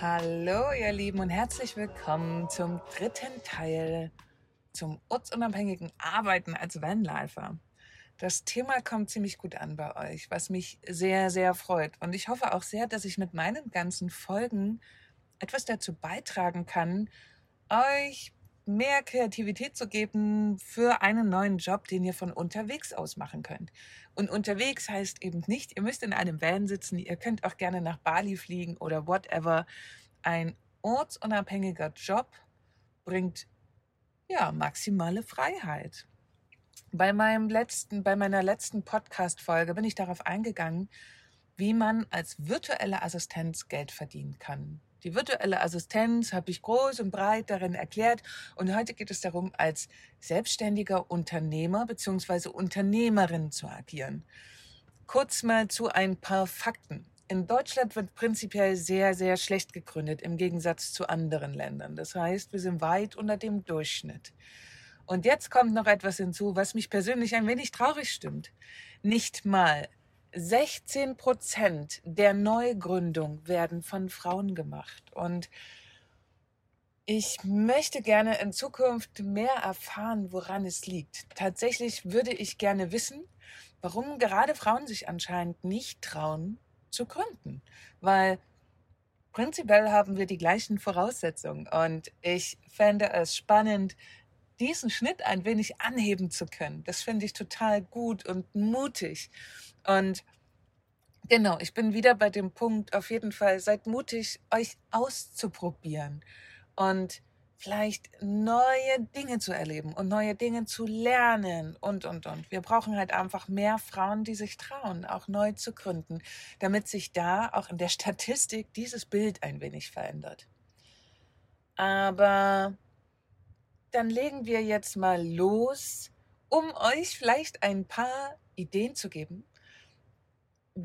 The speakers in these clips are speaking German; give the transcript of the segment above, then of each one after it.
Hallo, ihr Lieben, und herzlich willkommen zum dritten Teil zum ortsunabhängigen Arbeiten als Vanlifer. Das Thema kommt ziemlich gut an bei euch, was mich sehr, sehr freut. Und ich hoffe auch sehr, dass ich mit meinen ganzen Folgen etwas dazu beitragen kann, euch mehr Kreativität zu geben für einen neuen Job, den ihr von unterwegs aus machen könnt. Und unterwegs heißt eben nicht, ihr müsst in einem Van sitzen, ihr könnt auch gerne nach Bali fliegen oder whatever. Ein ortsunabhängiger Job bringt ja maximale Freiheit. Bei meinem letzten, bei meiner letzten Podcast-Folge bin ich darauf eingegangen, wie man als virtuelle Assistenz Geld verdienen kann. Die virtuelle Assistenz habe ich groß und breit darin erklärt und heute geht es darum, als selbstständiger Unternehmer bzw. Unternehmerin zu agieren. Kurz mal zu ein paar Fakten. In Deutschland wird prinzipiell sehr, sehr schlecht gegründet im Gegensatz zu anderen Ländern. Das heißt, wir sind weit unter dem Durchschnitt. Und jetzt kommt noch etwas hinzu, was mich persönlich ein wenig traurig stimmt. Nicht mal 16 Prozent der Neugründung werden von Frauen gemacht. Und ich möchte gerne in Zukunft mehr erfahren, woran es liegt. Tatsächlich würde ich gerne wissen, warum gerade Frauen sich anscheinend nicht trauen zu gründen. Weil prinzipiell haben wir die gleichen Voraussetzungen. Und ich fände es spannend, diesen Schnitt ein wenig anheben zu können. Das finde ich total gut und mutig. Und genau, ich bin wieder bei dem Punkt, auf jeden Fall seid mutig, euch auszuprobieren und vielleicht neue Dinge zu erleben und neue Dinge zu lernen und, und, und. Wir brauchen halt einfach mehr Frauen, die sich trauen, auch neu zu gründen, damit sich da auch in der Statistik dieses Bild ein wenig verändert. Aber dann legen wir jetzt mal los, um euch vielleicht ein paar Ideen zu geben,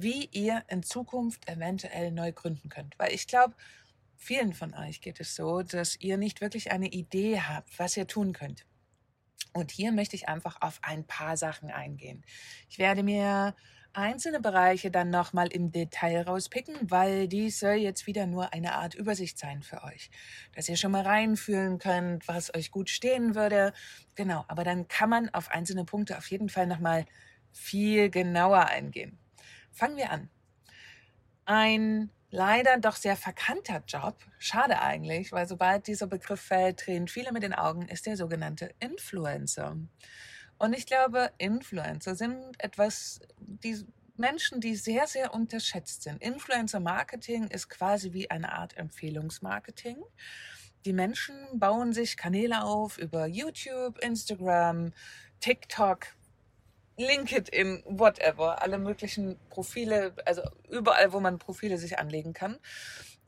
wie ihr in Zukunft eventuell neu gründen könnt. Weil ich glaube, vielen von euch geht es so, dass ihr nicht wirklich eine Idee habt, was ihr tun könnt. Und hier möchte ich einfach auf ein paar Sachen eingehen. Ich werde mir einzelne Bereiche dann nochmal im Detail rauspicken, weil dies soll jetzt wieder nur eine Art Übersicht sein für euch. Dass ihr schon mal reinfühlen könnt, was euch gut stehen würde. Genau, aber dann kann man auf einzelne Punkte auf jeden Fall nochmal viel genauer eingehen. Fangen wir an. Ein leider doch sehr verkannter Job, schade eigentlich, weil sobald dieser Begriff fällt, drehen viele mit den Augen, ist der sogenannte Influencer. Und ich glaube, Influencer sind etwas, die Menschen, die sehr, sehr unterschätzt sind. Influencer-Marketing ist quasi wie eine Art Empfehlungsmarketing. Die Menschen bauen sich Kanäle auf über YouTube, Instagram, TikTok, LinkedIn, whatever, alle möglichen Profile, also überall, wo man Profile sich anlegen kann.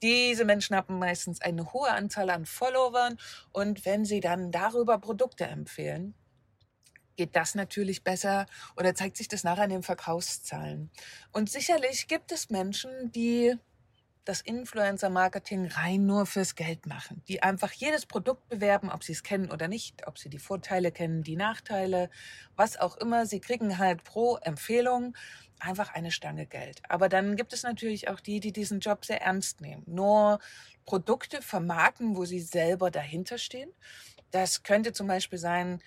Diese Menschen haben meistens eine hohe Anzahl an Followern und wenn sie dann darüber Produkte empfehlen, geht das natürlich besser oder zeigt sich das nachher in den Verkaufszahlen. Und sicherlich gibt es Menschen, die das Influencer-Marketing rein nur fürs Geld machen, die einfach jedes Produkt bewerben, ob sie es kennen oder nicht, ob sie die Vorteile kennen, die Nachteile, was auch immer. Sie kriegen halt pro Empfehlung einfach eine Stange Geld. Aber dann gibt es natürlich auch die, die diesen Job sehr ernst nehmen. Nur Produkte vermarkten, wo sie selber dahinter stehen. Das könnte zum Beispiel sein,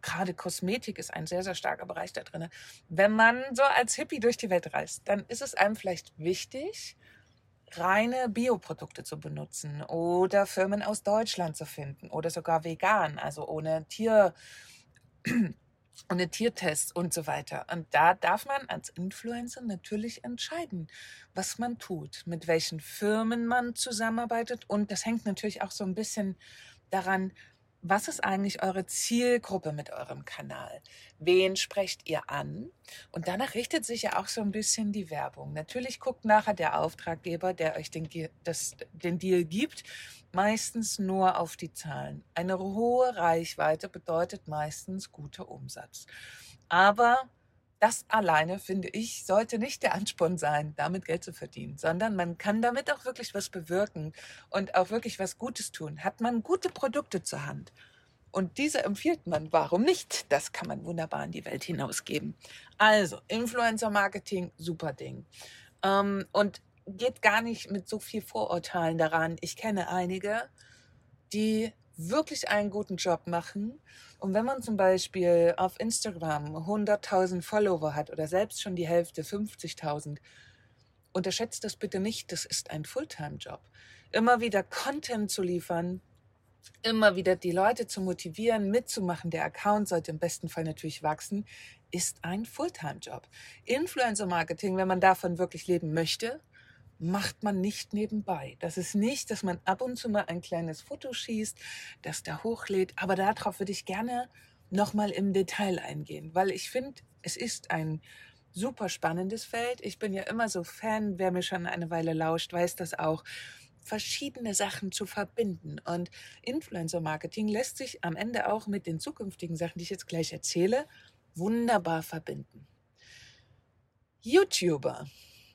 gerade Kosmetik ist ein sehr, sehr starker Bereich da drin. Wenn man so als Hippie durch die Welt reist, dann ist es einem vielleicht wichtig, reine Bioprodukte zu benutzen oder Firmen aus Deutschland zu finden oder sogar vegan, also ohne Tier, ohne Tiertests und so weiter. Und da darf man als Influencer natürlich entscheiden, was man tut, mit welchen Firmen man zusammenarbeitet. Und das hängt natürlich auch so ein bisschen daran, was ist eigentlich eure Zielgruppe mit eurem Kanal? Wen sprecht ihr an? Und danach richtet sich ja auch so ein bisschen die Werbung. Natürlich guckt nachher der Auftraggeber, der euch den, das, den Deal gibt, meistens nur auf die Zahlen. Eine hohe Reichweite bedeutet meistens guter Umsatz. Aber das alleine, finde ich, sollte nicht der Ansporn sein, damit Geld zu verdienen, sondern man kann damit auch wirklich was bewirken und auch wirklich was Gutes tun. Hat man gute Produkte zur Hand und diese empfiehlt man, warum nicht? Das kann man wunderbar in die Welt hinausgeben. Also, Influencer-Marketing, super Ding. Ähm, und geht gar nicht mit so viel Vorurteilen daran. Ich kenne einige, die wirklich einen guten Job machen. Und wenn man zum Beispiel auf Instagram 100.000 Follower hat oder selbst schon die Hälfte 50.000, unterschätzt das bitte nicht, das ist ein Fulltime-Job. Immer wieder Content zu liefern, immer wieder die Leute zu motivieren, mitzumachen. Der Account sollte im besten Fall natürlich wachsen, ist ein Fulltime-Job. Influencer-Marketing, wenn man davon wirklich leben möchte, macht man nicht nebenbei. Das ist nicht, dass man ab und zu mal ein kleines Foto schießt, das da hochlädt, aber darauf würde ich gerne nochmal im Detail eingehen, weil ich finde, es ist ein super spannendes Feld. Ich bin ja immer so Fan, wer mir schon eine Weile lauscht, weiß das auch verschiedene Sachen zu verbinden. Und Influencer-Marketing lässt sich am Ende auch mit den zukünftigen Sachen, die ich jetzt gleich erzähle, wunderbar verbinden. YouTuber.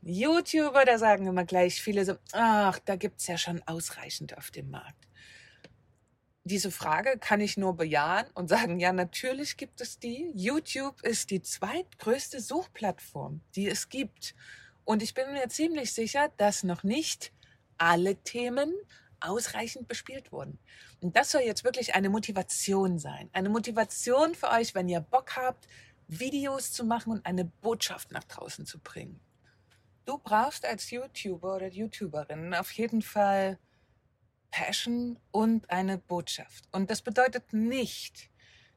YouTuber, da sagen immer gleich viele so, ach, da gibt es ja schon ausreichend auf dem Markt. Diese Frage kann ich nur bejahen und sagen, ja, natürlich gibt es die. YouTube ist die zweitgrößte Suchplattform, die es gibt. Und ich bin mir ziemlich sicher, dass noch nicht alle Themen ausreichend bespielt wurden. Und das soll jetzt wirklich eine Motivation sein. Eine Motivation für euch, wenn ihr Bock habt, Videos zu machen und eine Botschaft nach draußen zu bringen. Du brauchst als YouTuber oder YouTuberin auf jeden Fall Passion und eine Botschaft. Und das bedeutet nicht,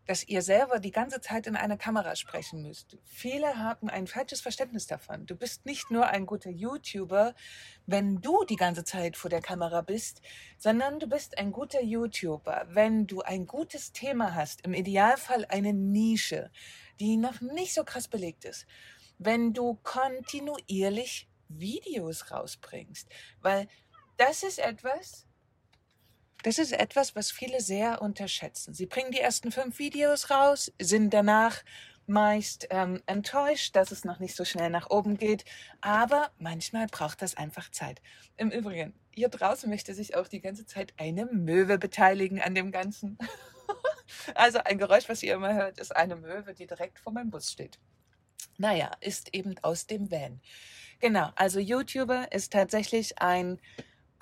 dass ihr selber die ganze Zeit in eine Kamera sprechen müsst. Viele haben ein falsches Verständnis davon. Du bist nicht nur ein guter YouTuber, wenn du die ganze Zeit vor der Kamera bist, sondern du bist ein guter YouTuber, wenn du ein gutes Thema hast, im Idealfall eine Nische, die noch nicht so krass belegt ist. Wenn du kontinuierlich Videos rausbringst, weil das ist etwas, das ist etwas, was viele sehr unterschätzen. Sie bringen die ersten fünf Videos raus, sind danach meist ähm, enttäuscht, dass es noch nicht so schnell nach oben geht. Aber manchmal braucht das einfach Zeit. Im Übrigen, hier draußen möchte sich auch die ganze Zeit eine Möwe beteiligen an dem Ganzen. also ein Geräusch, was ihr immer hört, ist eine Möwe, die direkt vor meinem Bus steht. Naja, ist eben aus dem Van. Genau, also YouTuber ist tatsächlich ein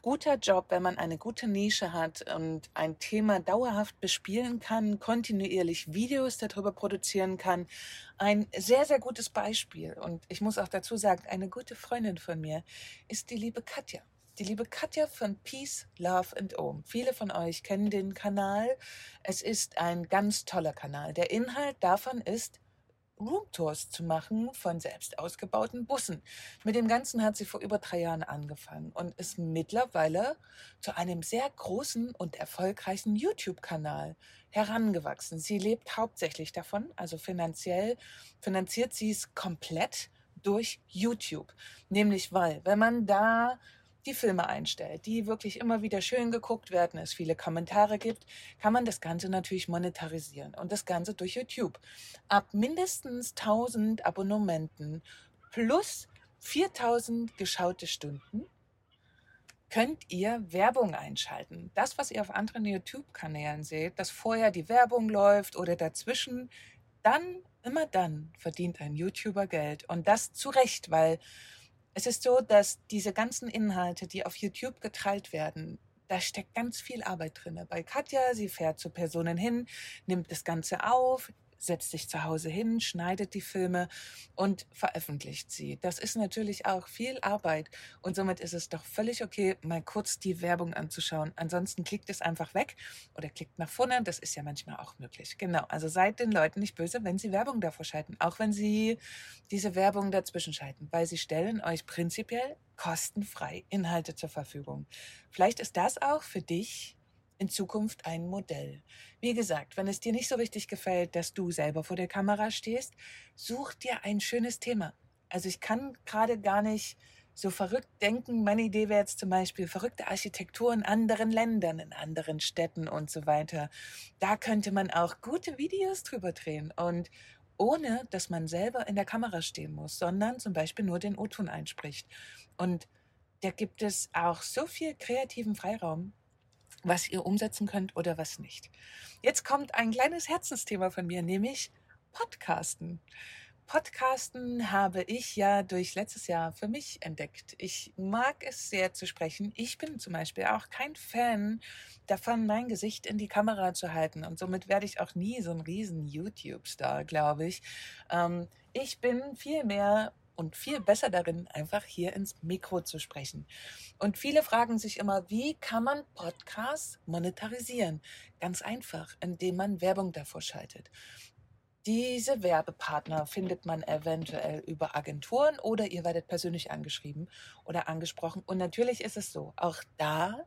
guter Job, wenn man eine gute Nische hat und ein Thema dauerhaft bespielen kann, kontinuierlich Videos darüber produzieren kann. Ein sehr, sehr gutes Beispiel. Und ich muss auch dazu sagen, eine gute Freundin von mir ist die liebe Katja. Die liebe Katja von Peace, Love and Om. Viele von euch kennen den Kanal. Es ist ein ganz toller Kanal. Der Inhalt davon ist Roomtours zu machen von selbst ausgebauten Bussen. Mit dem Ganzen hat sie vor über drei Jahren angefangen und ist mittlerweile zu einem sehr großen und erfolgreichen YouTube-Kanal herangewachsen. Sie lebt hauptsächlich davon, also finanziell finanziert sie es komplett durch YouTube. Nämlich weil, wenn man da die Filme einstellt, die wirklich immer wieder schön geguckt werden, es viele Kommentare gibt, kann man das Ganze natürlich monetarisieren und das Ganze durch YouTube. Ab mindestens 1000 Abonnementen plus 4000 geschaute Stunden könnt ihr Werbung einschalten. Das, was ihr auf anderen YouTube-Kanälen seht, dass vorher die Werbung läuft oder dazwischen, dann, immer dann verdient ein YouTuber Geld. Und das zu Recht, weil es ist so, dass diese ganzen Inhalte, die auf YouTube geteilt werden, da steckt ganz viel Arbeit drin. Bei Katja, sie fährt zu Personen hin, nimmt das Ganze auf, setzt sich zu Hause hin, schneidet die Filme und veröffentlicht sie. Das ist natürlich auch viel Arbeit und somit ist es doch völlig okay, mal kurz die Werbung anzuschauen. Ansonsten klickt es einfach weg oder klickt nach vorne. Das ist ja manchmal auch möglich. Genau. Also seid den Leuten nicht böse, wenn sie Werbung davor schalten, auch wenn sie diese Werbung dazwischen schalten, weil sie stellen euch prinzipiell kostenfrei Inhalte zur Verfügung. Vielleicht ist das auch für dich in Zukunft ein Modell. Wie gesagt, wenn es dir nicht so richtig gefällt, dass du selber vor der Kamera stehst, such dir ein schönes Thema. Also ich kann gerade gar nicht so verrückt denken. Meine Idee wäre jetzt zum Beispiel verrückte Architektur in anderen Ländern, in anderen Städten und so weiter. Da könnte man auch gute Videos drüber drehen und ohne, dass man selber in der Kamera stehen muss, sondern zum Beispiel nur den O-Ton einspricht. Und da gibt es auch so viel kreativen Freiraum, was ihr umsetzen könnt oder was nicht. Jetzt kommt ein kleines Herzensthema von mir, nämlich Podcasten. Podcasten habe ich ja durch letztes Jahr für mich entdeckt. Ich mag es sehr zu sprechen. Ich bin zum Beispiel auch kein Fan davon, mein Gesicht in die Kamera zu halten. Und somit werde ich auch nie so ein riesen YouTube-Star, glaube ich. Ähm, ich bin viel mehr und viel besser darin, einfach hier ins Mikro zu sprechen. Und viele fragen sich immer, wie kann man Podcasts monetarisieren? Ganz einfach, indem man Werbung davor schaltet. Diese Werbepartner findet man eventuell über Agenturen oder ihr werdet persönlich angeschrieben oder angesprochen. Und natürlich ist es so, auch da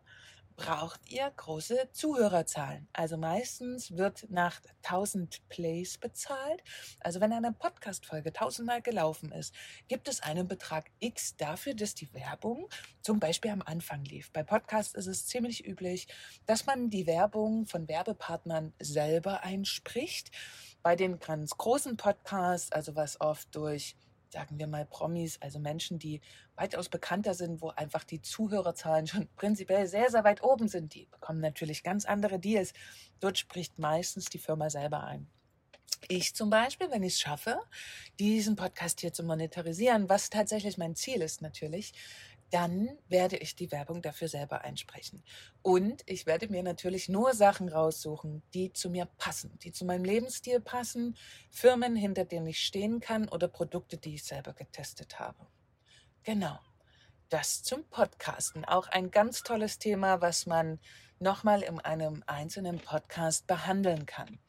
braucht ihr große Zuhörerzahlen. Also meistens wird nach 1000 Plays bezahlt. Also wenn eine Podcast-Folge tausendmal gelaufen ist, gibt es einen Betrag X dafür, dass die Werbung zum Beispiel am Anfang lief. Bei Podcasts ist es ziemlich üblich, dass man die Werbung von Werbepartnern selber einspricht bei den ganz großen Podcasts, also was oft durch, sagen wir mal, Promis, also Menschen, die weitaus bekannter sind, wo einfach die Zuhörerzahlen schon prinzipiell sehr, sehr weit oben sind, die bekommen natürlich ganz andere Deals. Dort spricht meistens die Firma selber ein. Ich zum Beispiel, wenn ich es schaffe, diesen Podcast hier zu monetarisieren, was tatsächlich mein Ziel ist natürlich, dann werde ich die Werbung dafür selber einsprechen. Und ich werde mir natürlich nur Sachen raussuchen, die zu mir passen, die zu meinem Lebensstil passen, Firmen, hinter denen ich stehen kann oder Produkte, die ich selber getestet habe. Genau. Das zum Podcasten. Auch ein ganz tolles Thema, was man nochmal in einem einzelnen Podcast behandeln kann.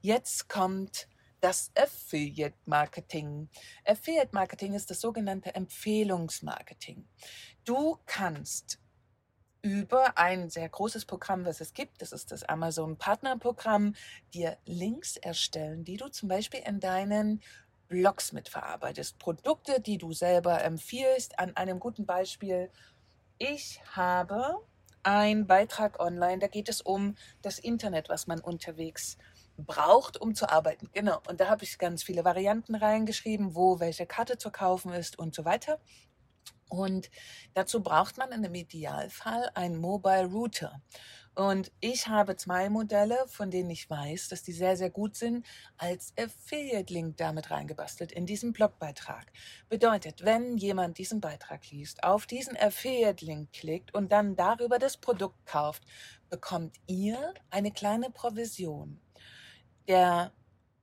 Jetzt kommt das Affiliate Marketing. Affiliate Marketing ist das sogenannte Empfehlungsmarketing. Du kannst über ein sehr großes Programm, was es gibt, das ist das Amazon Partnerprogramm, dir Links erstellen, die du zum Beispiel in deinen Blogs mitverarbeitest. Produkte, die du selber empfiehlst. An einem guten Beispiel. Ich habe einen Beitrag online, da geht es um das Internet, was man unterwegs braucht, um zu arbeiten. Genau. Und da habe ich ganz viele Varianten reingeschrieben, wo welche Karte zu kaufen ist und so weiter. Und dazu braucht man in einem Idealfall einen Mobile Router. Und ich habe zwei Modelle, von denen ich weiß, dass die sehr, sehr gut sind, als Affiliate-Link damit reingebastelt in diesem Blogbeitrag. Bedeutet, wenn jemand diesen Beitrag liest, auf diesen Affiliate-Link klickt und dann darüber das Produkt kauft, bekommt ihr eine kleine Provision. Der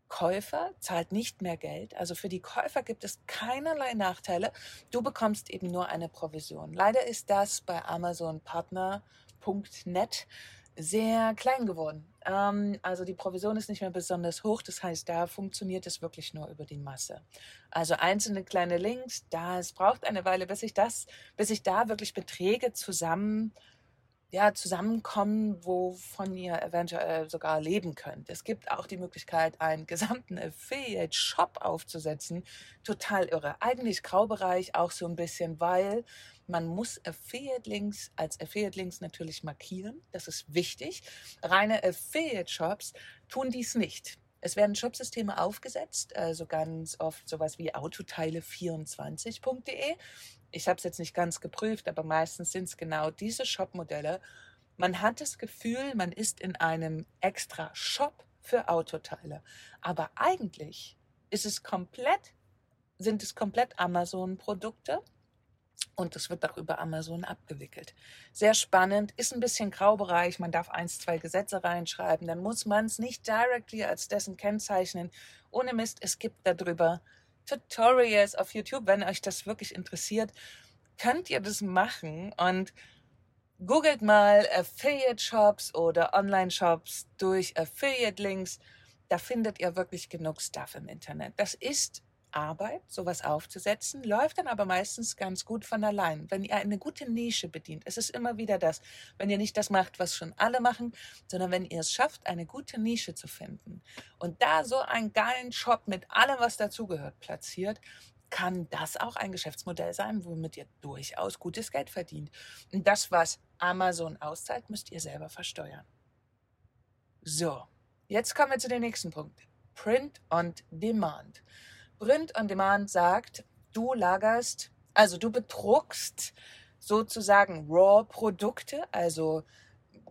Käufer zahlt nicht mehr Geld. Also für die Käufer gibt es keinerlei Nachteile. Du bekommst eben nur eine Provision. Leider ist das bei Amazon Partner.net sehr klein geworden. Ähm, also die Provision ist nicht mehr besonders hoch. Das heißt, da funktioniert es wirklich nur über die Masse. Also einzelne kleine Links, da es braucht eine Weile, bis ich das, bis ich da wirklich Beträge zusammen ja, zusammenkommen, wovon ihr eventuell sogar leben könnt. Es gibt auch die Möglichkeit, einen gesamten Affiliate-Shop aufzusetzen. Total irre. Eigentlich Graubereich auch so ein bisschen, weil man muss Affiliate-Links als Affiliate-Links natürlich markieren. Das ist wichtig. Reine Affiliate-Shops tun dies nicht. Es werden Shopsysteme aufgesetzt, also ganz oft sowas wie autoteile24.de. Ich habe es jetzt nicht ganz geprüft, aber meistens sind es genau diese Shop-Modelle. Man hat das Gefühl, man ist in einem extra Shop für Autoteile. Aber eigentlich ist es komplett, sind es komplett Amazon-Produkte und das wird auch über Amazon abgewickelt. Sehr spannend, ist ein bisschen Graubereich. Man darf eins, zwei Gesetze reinschreiben. Dann muss man es nicht directly als dessen kennzeichnen. Ohne Mist, es gibt darüber Tutorials auf YouTube. Wenn euch das wirklich interessiert, könnt ihr das machen und googelt mal Affiliate Shops oder Online Shops durch Affiliate Links. Da findet ihr wirklich genug Stuff im Internet. Das ist Arbeit, sowas aufzusetzen, läuft dann aber meistens ganz gut von allein. Wenn ihr eine gute Nische bedient, es ist immer wieder das, wenn ihr nicht das macht, was schon alle machen, sondern wenn ihr es schafft, eine gute Nische zu finden und da so einen geilen Shop mit allem, was dazugehört, platziert, kann das auch ein Geschäftsmodell sein, womit ihr durchaus gutes Geld verdient. Und das, was Amazon auszahlt, müsst ihr selber versteuern. So, jetzt kommen wir zu dem nächsten Punkt. Print on Demand. Print on Demand sagt, du lagerst, also du bedruckst sozusagen Raw-Produkte, also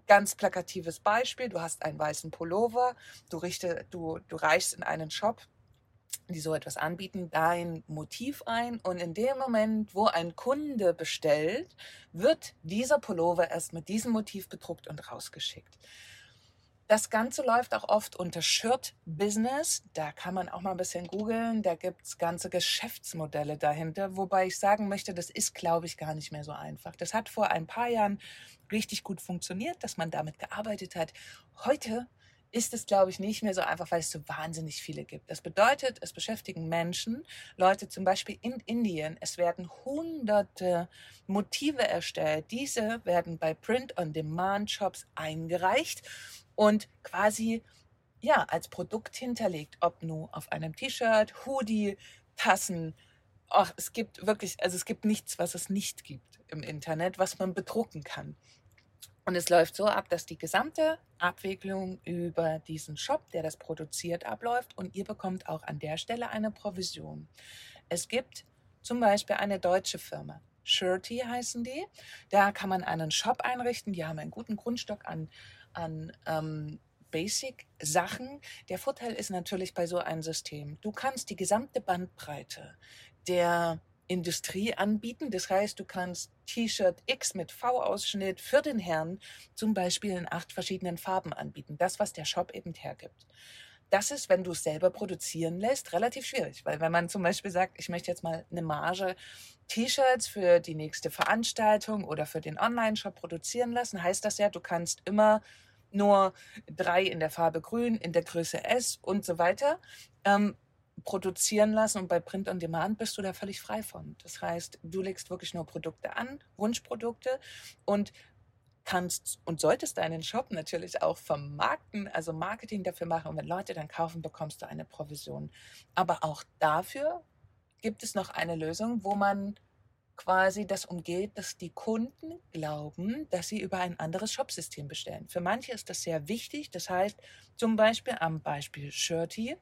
ganz plakatives Beispiel, du hast einen weißen Pullover, du, richte, du, du reichst in einen Shop die so etwas anbieten, dein Motiv ein und in dem Moment, wo ein Kunde bestellt, wird dieser Pullover erst mit diesem Motiv bedruckt und rausgeschickt. Das Ganze läuft auch oft unter Shirt Business. Da kann man auch mal ein bisschen googeln. Da gibt es ganze Geschäftsmodelle dahinter. Wobei ich sagen möchte, das ist, glaube ich, gar nicht mehr so einfach. Das hat vor ein paar Jahren richtig gut funktioniert, dass man damit gearbeitet hat. Heute ist es, glaube ich, nicht mehr so einfach, weil es so wahnsinnig viele gibt. Das bedeutet, es beschäftigen Menschen, Leute zum Beispiel in Indien, es werden hunderte Motive erstellt. Diese werden bei Print-on-Demand-Shops eingereicht und quasi ja, als Produkt hinterlegt, ob nur auf einem T-Shirt, Hoodie, Tassen. Ach, es gibt wirklich, also es gibt nichts, was es nicht gibt im Internet, was man bedrucken kann. Und es läuft so ab, dass die gesamte Abwicklung über diesen Shop, der das produziert, abläuft und ihr bekommt auch an der Stelle eine Provision. Es gibt zum Beispiel eine deutsche Firma, Shirty heißen die. Da kann man einen Shop einrichten. Die haben einen guten Grundstock an, an ähm, Basic-Sachen. Der Vorteil ist natürlich bei so einem System, du kannst die gesamte Bandbreite der Industrie anbieten. Das heißt, du kannst T-Shirt X mit V-Ausschnitt für den Herrn zum Beispiel in acht verschiedenen Farben anbieten. Das, was der Shop eben hergibt. Das ist, wenn du es selber produzieren lässt, relativ schwierig, weil wenn man zum Beispiel sagt, ich möchte jetzt mal eine Marge T-Shirts für die nächste Veranstaltung oder für den Online-Shop produzieren lassen, heißt das ja, du kannst immer nur drei in der Farbe grün, in der Größe S und so weiter. Ähm, produzieren lassen und bei Print on Demand bist du da völlig frei von. Das heißt, du legst wirklich nur Produkte an, Wunschprodukte und kannst und solltest deinen Shop natürlich auch vermarkten, also Marketing dafür machen. Und wenn Leute dann kaufen, bekommst du eine Provision. Aber auch dafür gibt es noch eine Lösung, wo man quasi das umgeht, dass die Kunden glauben, dass sie über ein anderes Shopsystem bestellen. Für manche ist das sehr wichtig. Das heißt, zum Beispiel am Beispiel Shirty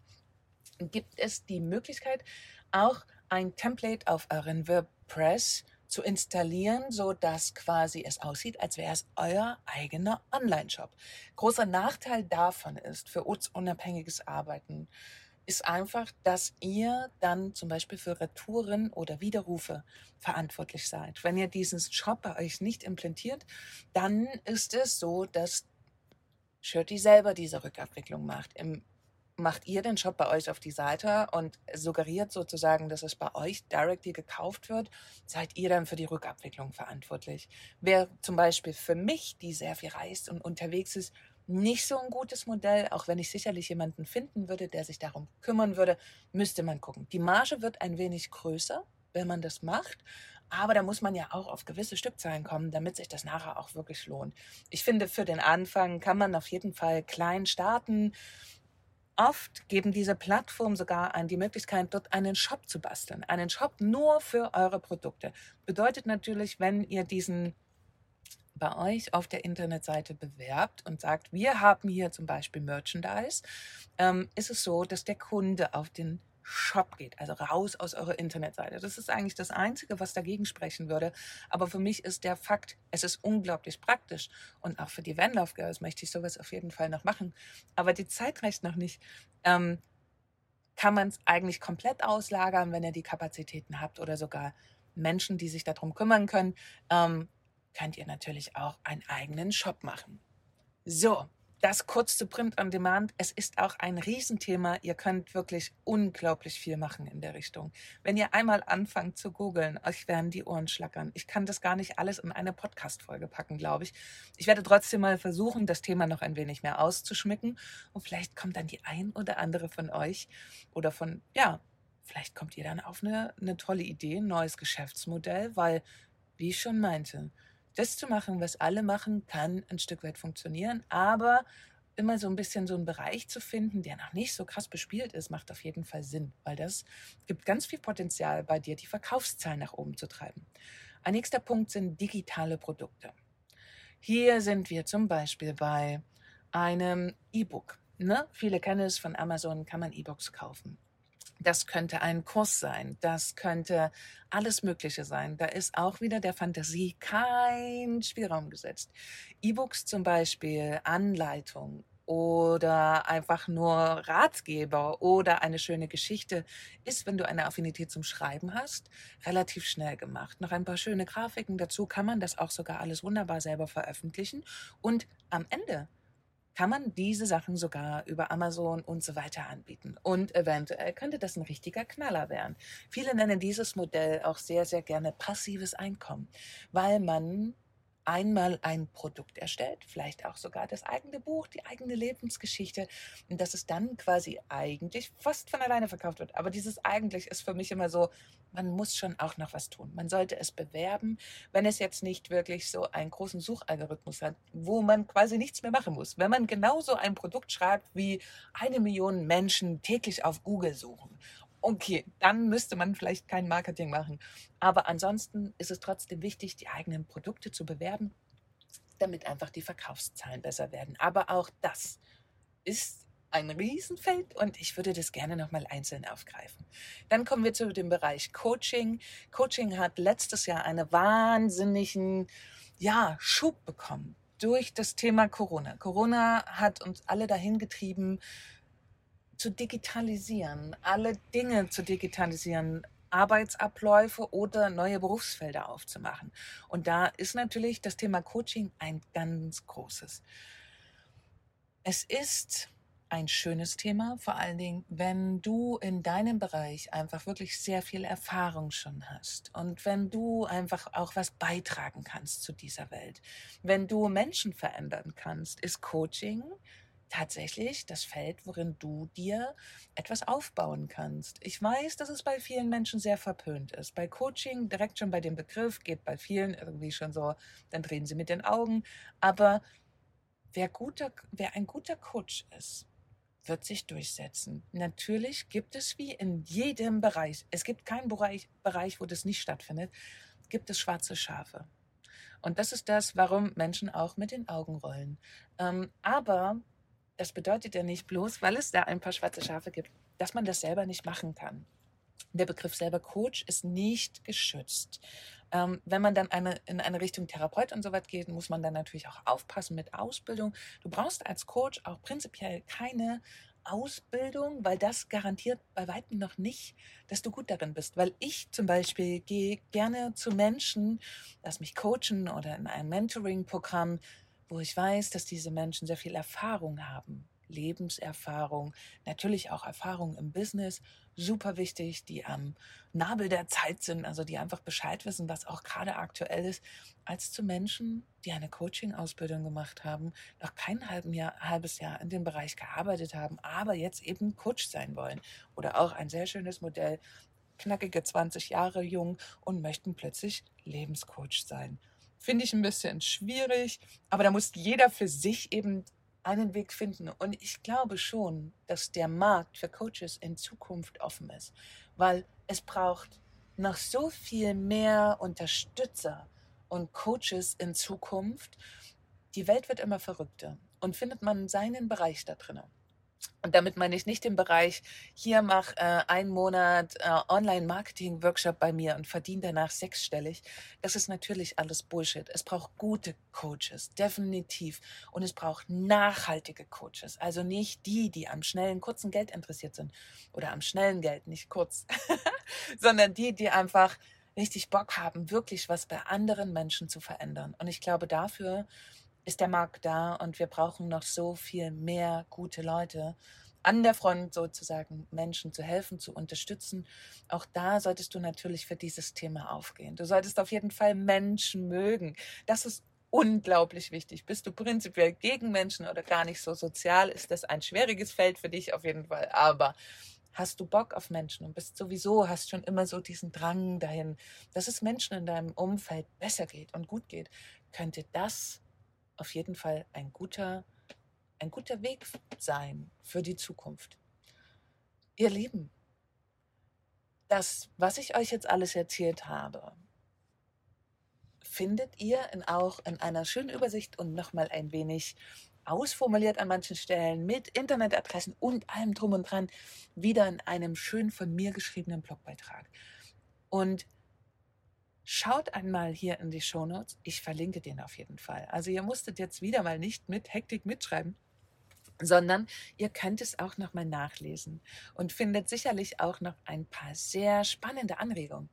gibt es die Möglichkeit, auch ein Template auf euren WordPress zu installieren, so dass quasi es aussieht, als wäre es euer eigener Online-Shop. Großer Nachteil davon ist für uns unabhängiges Arbeiten ist einfach, dass ihr dann zum Beispiel für Retouren oder Widerrufe verantwortlich seid. Wenn ihr diesen Shop bei euch nicht implementiert, dann ist es so, dass Shirty selber diese Rückabwicklung macht. Im macht ihr den Shop bei euch auf die Seite und suggeriert sozusagen, dass es bei euch directly gekauft wird, seid ihr dann für die Rückabwicklung verantwortlich. Wer zum Beispiel für mich, die sehr viel reist und unterwegs ist, nicht so ein gutes Modell, auch wenn ich sicherlich jemanden finden würde, der sich darum kümmern würde, müsste man gucken. Die Marge wird ein wenig größer, wenn man das macht, aber da muss man ja auch auf gewisse Stückzahlen kommen, damit sich das nachher auch wirklich lohnt. Ich finde, für den Anfang kann man auf jeden Fall klein starten Oft geben diese Plattformen sogar an die Möglichkeit, dort einen Shop zu basteln. Einen Shop nur für eure Produkte. Bedeutet natürlich, wenn ihr diesen bei euch auf der Internetseite bewerbt und sagt, wir haben hier zum Beispiel Merchandise, ähm, ist es so, dass der Kunde auf den Shop geht, also raus aus eurer Internetseite. Das ist eigentlich das Einzige, was dagegen sprechen würde. Aber für mich ist der Fakt, es ist unglaublich praktisch. Und auch für die Vanlove Girls möchte ich sowas auf jeden Fall noch machen. Aber die Zeit reicht noch nicht. Ähm, kann man es eigentlich komplett auslagern, wenn ihr die Kapazitäten habt oder sogar Menschen, die sich darum kümmern können, ähm, könnt ihr natürlich auch einen eigenen Shop machen. So, das kurz zu Print on Demand. Es ist auch ein Riesenthema. Ihr könnt wirklich unglaublich viel machen in der Richtung. Wenn ihr einmal anfangt zu googeln, euch werden die Ohren schlackern. Ich kann das gar nicht alles in eine Podcast-Folge packen, glaube ich. Ich werde trotzdem mal versuchen, das Thema noch ein wenig mehr auszuschmücken. Und vielleicht kommt dann die ein oder andere von euch oder von, ja, vielleicht kommt ihr dann auf eine, eine tolle Idee, ein neues Geschäftsmodell, weil, wie ich schon meinte, das zu machen, was alle machen, kann ein Stück weit funktionieren, aber immer so ein bisschen so einen Bereich zu finden, der noch nicht so krass bespielt ist, macht auf jeden Fall Sinn, weil das gibt ganz viel Potenzial bei dir, die Verkaufszahlen nach oben zu treiben. Ein nächster Punkt sind digitale Produkte. Hier sind wir zum Beispiel bei einem E-Book. Ne? Viele kennen es, von Amazon kann man E-Books kaufen. Das könnte ein Kurs sein, das könnte alles Mögliche sein. Da ist auch wieder der Fantasie kein Spielraum gesetzt. E-Books zum Beispiel, Anleitung, oder einfach nur Ratgeber oder eine schöne Geschichte ist, wenn du eine Affinität zum Schreiben hast, relativ schnell gemacht. Noch ein paar schöne Grafiken dazu kann man das auch sogar alles wunderbar selber veröffentlichen und am Ende kann man diese Sachen sogar über Amazon und so weiter anbieten. Und eventuell könnte das ein richtiger Knaller werden. Viele nennen dieses Modell auch sehr, sehr gerne passives Einkommen, weil man einmal ein Produkt erstellt, vielleicht auch sogar das eigene Buch, die eigene Lebensgeschichte und dass es dann quasi eigentlich fast von alleine verkauft wird. Aber dieses eigentlich ist für mich immer so, man muss schon auch noch was tun. Man sollte es bewerben, wenn es jetzt nicht wirklich so einen großen Suchalgorithmus hat, wo man quasi nichts mehr machen muss. Wenn man genauso ein Produkt schreibt, wie eine Million Menschen täglich auf Google suchen okay, dann müsste man vielleicht kein Marketing machen. Aber ansonsten ist es trotzdem wichtig, die eigenen Produkte zu bewerben, damit einfach die Verkaufszahlen besser werden. Aber auch das ist ein Riesenfeld und ich würde das gerne nochmal einzeln aufgreifen. Dann kommen wir zu dem Bereich Coaching. Coaching hat letztes Jahr einen wahnsinnigen ja, Schub bekommen durch das Thema Corona. Corona hat uns alle dahin getrieben, zu digitalisieren, alle Dinge zu digitalisieren, Arbeitsabläufe oder neue Berufsfelder aufzumachen. Und da ist natürlich das Thema Coaching ein ganz großes. Es ist ein schönes Thema, vor allen Dingen, wenn du in deinem Bereich einfach wirklich sehr viel Erfahrung schon hast und wenn du einfach auch was beitragen kannst zu dieser Welt. Wenn du Menschen verändern kannst, ist Coaching tatsächlich das Feld, worin du dir etwas aufbauen kannst. Ich weiß, dass es bei vielen Menschen sehr verpönt ist. Bei Coaching, direkt schon bei dem Begriff, geht bei vielen irgendwie schon so, dann drehen sie mit den Augen. Aber wer, guter, wer ein guter Coach ist, wird sich durchsetzen. Natürlich gibt es wie in jedem Bereich, es gibt keinen Bereich, Bereich wo das nicht stattfindet, gibt es schwarze Schafe. Und das ist das, warum Menschen auch mit den Augen rollen. Ähm, aber das bedeutet ja nicht bloß, weil es da ein paar schwarze Schafe gibt, dass man das selber nicht machen kann. Der Begriff selber Coach ist nicht geschützt. Ähm, wenn man dann eine, in eine Richtung Therapeut und so weit geht, muss man dann natürlich auch aufpassen mit Ausbildung. Du brauchst als Coach auch prinzipiell keine Ausbildung, weil das garantiert bei weitem noch nicht, dass du gut darin bist. Weil ich zum Beispiel gehe gerne zu Menschen, lass mich coachen oder in einem Mentoring-Programm wo ich weiß, dass diese Menschen sehr viel Erfahrung haben. Lebenserfahrung, natürlich auch Erfahrung im Business, super wichtig, die am Nabel der Zeit sind, also die einfach Bescheid wissen, was auch gerade aktuell ist, als zu Menschen, die eine Coaching-Ausbildung gemacht haben, noch kein Jahr, halbes Jahr in dem Bereich gearbeitet haben, aber jetzt eben Coach sein wollen. Oder auch ein sehr schönes Modell, knackige 20 Jahre jung und möchten plötzlich Lebenscoach sein. Finde ich ein bisschen schwierig, aber da muss jeder für sich eben einen Weg finden. Und ich glaube schon, dass der Markt für Coaches in Zukunft offen ist, weil es braucht noch so viel mehr Unterstützer und Coaches in Zukunft. Die Welt wird immer verrückter und findet man seinen Bereich da drinnen. Und damit meine ich nicht den Bereich, hier mach äh, einen Monat äh, Online-Marketing-Workshop bei mir und verdiene danach sechsstellig. Das ist natürlich alles Bullshit. Es braucht gute Coaches, definitiv. Und es braucht nachhaltige Coaches. Also nicht die, die am schnellen, kurzen Geld interessiert sind. Oder am schnellen Geld, nicht kurz. Sondern die, die einfach richtig Bock haben, wirklich was bei anderen Menschen zu verändern. Und ich glaube, dafür ist der Markt da und wir brauchen noch so viel mehr gute Leute an der Front sozusagen Menschen zu helfen, zu unterstützen. Auch da solltest du natürlich für dieses Thema aufgehen. Du solltest auf jeden Fall Menschen mögen. Das ist unglaublich wichtig. Bist du prinzipiell gegen Menschen oder gar nicht so sozial, ist das ein schwieriges Feld für dich auf jeden Fall. Aber hast du Bock auf Menschen und bist sowieso, hast schon immer so diesen Drang dahin, dass es Menschen in deinem Umfeld besser geht und gut geht, könnte das auf jeden Fall ein guter, ein guter Weg sein für die Zukunft. Ihr Lieben, das, was ich euch jetzt alles erzählt habe, findet ihr in auch in einer schönen Übersicht und nochmal ein wenig ausformuliert an manchen Stellen mit Internetadressen und allem drum und dran wieder in einem schön von mir geschriebenen Blogbeitrag. Und Schaut einmal hier in die Shownotes. Ich verlinke den auf jeden Fall. Also ihr musstet jetzt wieder mal nicht mit Hektik mitschreiben. sondern ihr könnt es auch nochmal nachlesen und findet sicherlich auch noch ein paar sehr spannende Anregungen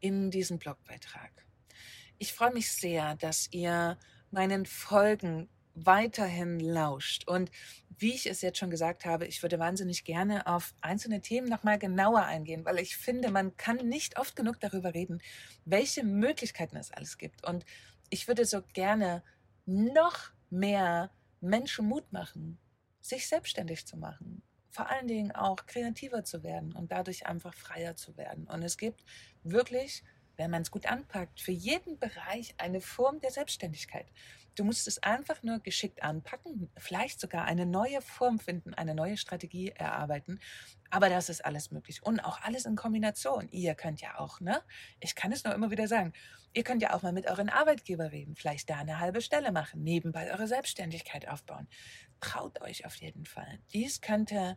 in diesem Blogbeitrag. Ich freue mich sehr, dass ihr meinen Folgen weiterhin lauscht. Und wie ich es jetzt schon gesagt habe, ich würde wahnsinnig gerne auf einzelne Themen nochmal genauer eingehen, weil ich finde, man kann nicht oft genug darüber reden, welche Möglichkeiten es alles gibt. Und ich würde so gerne noch mehr Menschen Mut machen, sich selbstständig zu machen. Vor allen Dingen auch kreativer zu werden und dadurch einfach freier zu werden. Und es gibt wirklich, wenn man es gut anpackt, für jeden Bereich eine Form der Selbstständigkeit. Du musst es einfach nur geschickt anpacken, vielleicht sogar eine neue Form finden, eine neue Strategie erarbeiten. Aber das ist alles möglich. Und auch alles in Kombination. Ihr könnt ja auch, ne? Ich kann es nur immer wieder sagen. Ihr könnt ja auch mal mit euren Arbeitgeber reden, vielleicht da eine halbe Stelle machen, nebenbei eure Selbstständigkeit aufbauen. Traut euch auf jeden Fall. Dies könnte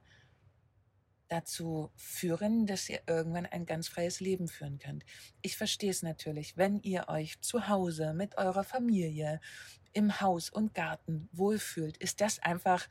dazu führen, dass ihr irgendwann ein ganz freies Leben führen könnt. Ich verstehe es natürlich, wenn ihr euch zu Hause mit eurer Familie im Haus und Garten wohlfühlt, ist das einfach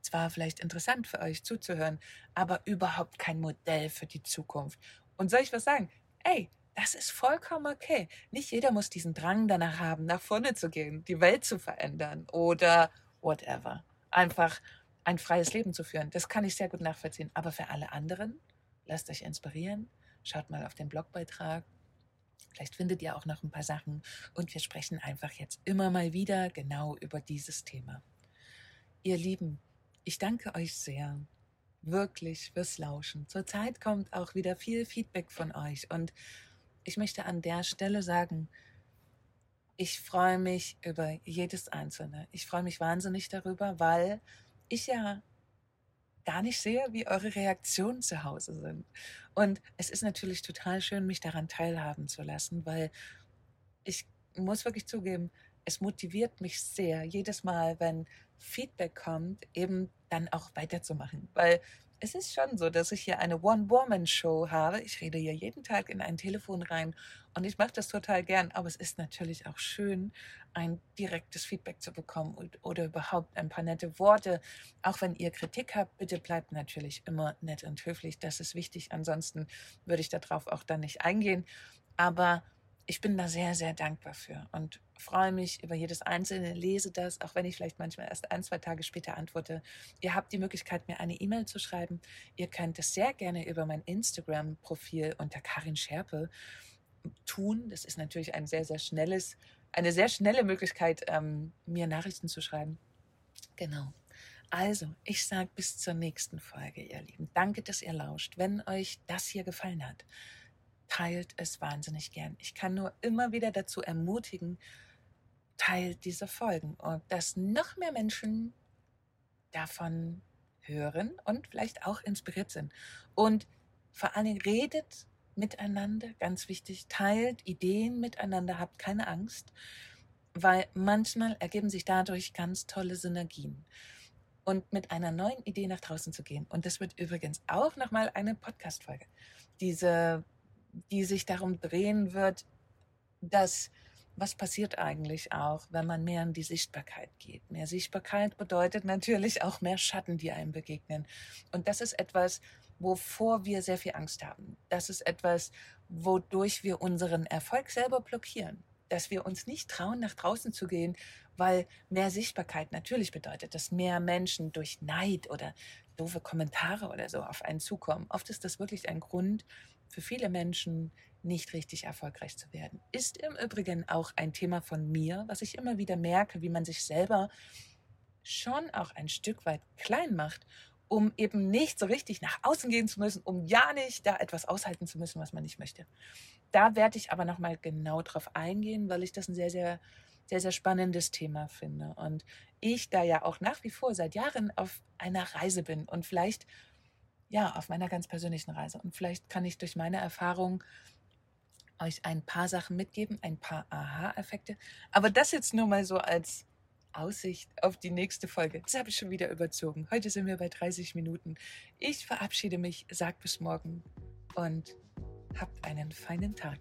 zwar vielleicht interessant für euch zuzuhören, aber überhaupt kein Modell für die Zukunft. Und soll ich was sagen? Ey, das ist vollkommen okay. Nicht jeder muss diesen Drang danach haben, nach vorne zu gehen, die Welt zu verändern oder whatever. Einfach ein freies Leben zu führen. Das kann ich sehr gut nachvollziehen. Aber für alle anderen, lasst euch inspirieren. Schaut mal auf den Blogbeitrag. Vielleicht findet ihr auch noch ein paar Sachen. Und wir sprechen einfach jetzt immer mal wieder genau über dieses Thema. Ihr Lieben, ich danke euch sehr wirklich fürs Lauschen. Zurzeit kommt auch wieder viel Feedback von euch und ich möchte an der Stelle sagen, ich freue mich über jedes einzelne. Ich freue mich wahnsinnig darüber, weil ich ja gar nicht sehe, wie eure Reaktionen zu Hause sind. Und es ist natürlich total schön, mich daran teilhaben zu lassen, weil ich muss wirklich zugeben, es motiviert mich sehr, jedes Mal, wenn Feedback kommt, eben dann auch weiterzumachen. Weil es ist schon so, dass ich hier eine One-Woman-Show habe. Ich rede hier jeden Tag in ein Telefon rein und ich mache das total gern. Aber es ist natürlich auch schön, ein direktes Feedback zu bekommen oder überhaupt ein paar nette Worte. Auch wenn ihr Kritik habt, bitte bleibt natürlich immer nett und höflich. Das ist wichtig. Ansonsten würde ich darauf auch dann nicht eingehen. Aber ich bin da sehr, sehr dankbar für und freue mich über jedes einzelne, lese das, auch wenn ich vielleicht manchmal erst ein, zwei Tage später antworte. Ihr habt die Möglichkeit, mir eine E-Mail zu schreiben. Ihr könnt es sehr gerne über mein Instagram-Profil unter Karin Scherpe tun. Das ist natürlich ein sehr, sehr schnelles, eine sehr schnelle Möglichkeit, ähm, mir Nachrichten zu schreiben. Genau. Also, ich sage bis zur nächsten Folge, ihr Lieben. Danke, dass ihr lauscht. Wenn euch das hier gefallen hat, teilt es wahnsinnig gern. Ich kann nur immer wieder dazu ermutigen, teilt diese Folgen und dass noch mehr Menschen davon hören und vielleicht auch inspiriert sind. Und vor allen Dingen redet miteinander, ganz wichtig, teilt Ideen miteinander, habt keine Angst, weil manchmal ergeben sich dadurch ganz tolle Synergien. Und mit einer neuen Idee nach draußen zu gehen. Und das wird übrigens auch nochmal eine Podcast-Folge. Diese die sich darum drehen wird, dass was passiert eigentlich auch, wenn man mehr in die Sichtbarkeit geht. Mehr Sichtbarkeit bedeutet natürlich auch mehr Schatten, die einem begegnen. Und das ist etwas, wovor wir sehr viel Angst haben. Das ist etwas, wodurch wir unseren Erfolg selber blockieren. Dass wir uns nicht trauen, nach draußen zu gehen, weil mehr Sichtbarkeit natürlich bedeutet, dass mehr Menschen durch Neid oder doofe Kommentare oder so auf einen zukommen. Oft ist das wirklich ein Grund, für viele Menschen nicht richtig erfolgreich zu werden. Ist im Übrigen auch ein Thema von mir, was ich immer wieder merke, wie man sich selber schon auch ein Stück weit klein macht, um eben nicht so richtig nach außen gehen zu müssen, um ja nicht da etwas aushalten zu müssen, was man nicht möchte. Da werde ich aber nochmal genau drauf eingehen, weil ich das ein sehr, sehr, sehr, sehr spannendes Thema finde. Und ich da ja auch nach wie vor seit Jahren auf einer Reise bin und vielleicht ja, auf meiner ganz persönlichen Reise. Und vielleicht kann ich durch meine Erfahrung euch ein paar Sachen mitgeben, ein paar Aha-Effekte. Aber das jetzt nur mal so als Aussicht auf die nächste Folge. Das habe ich schon wieder überzogen. Heute sind wir bei 30 Minuten. Ich verabschiede mich, sag bis morgen und habt einen feinen Tag.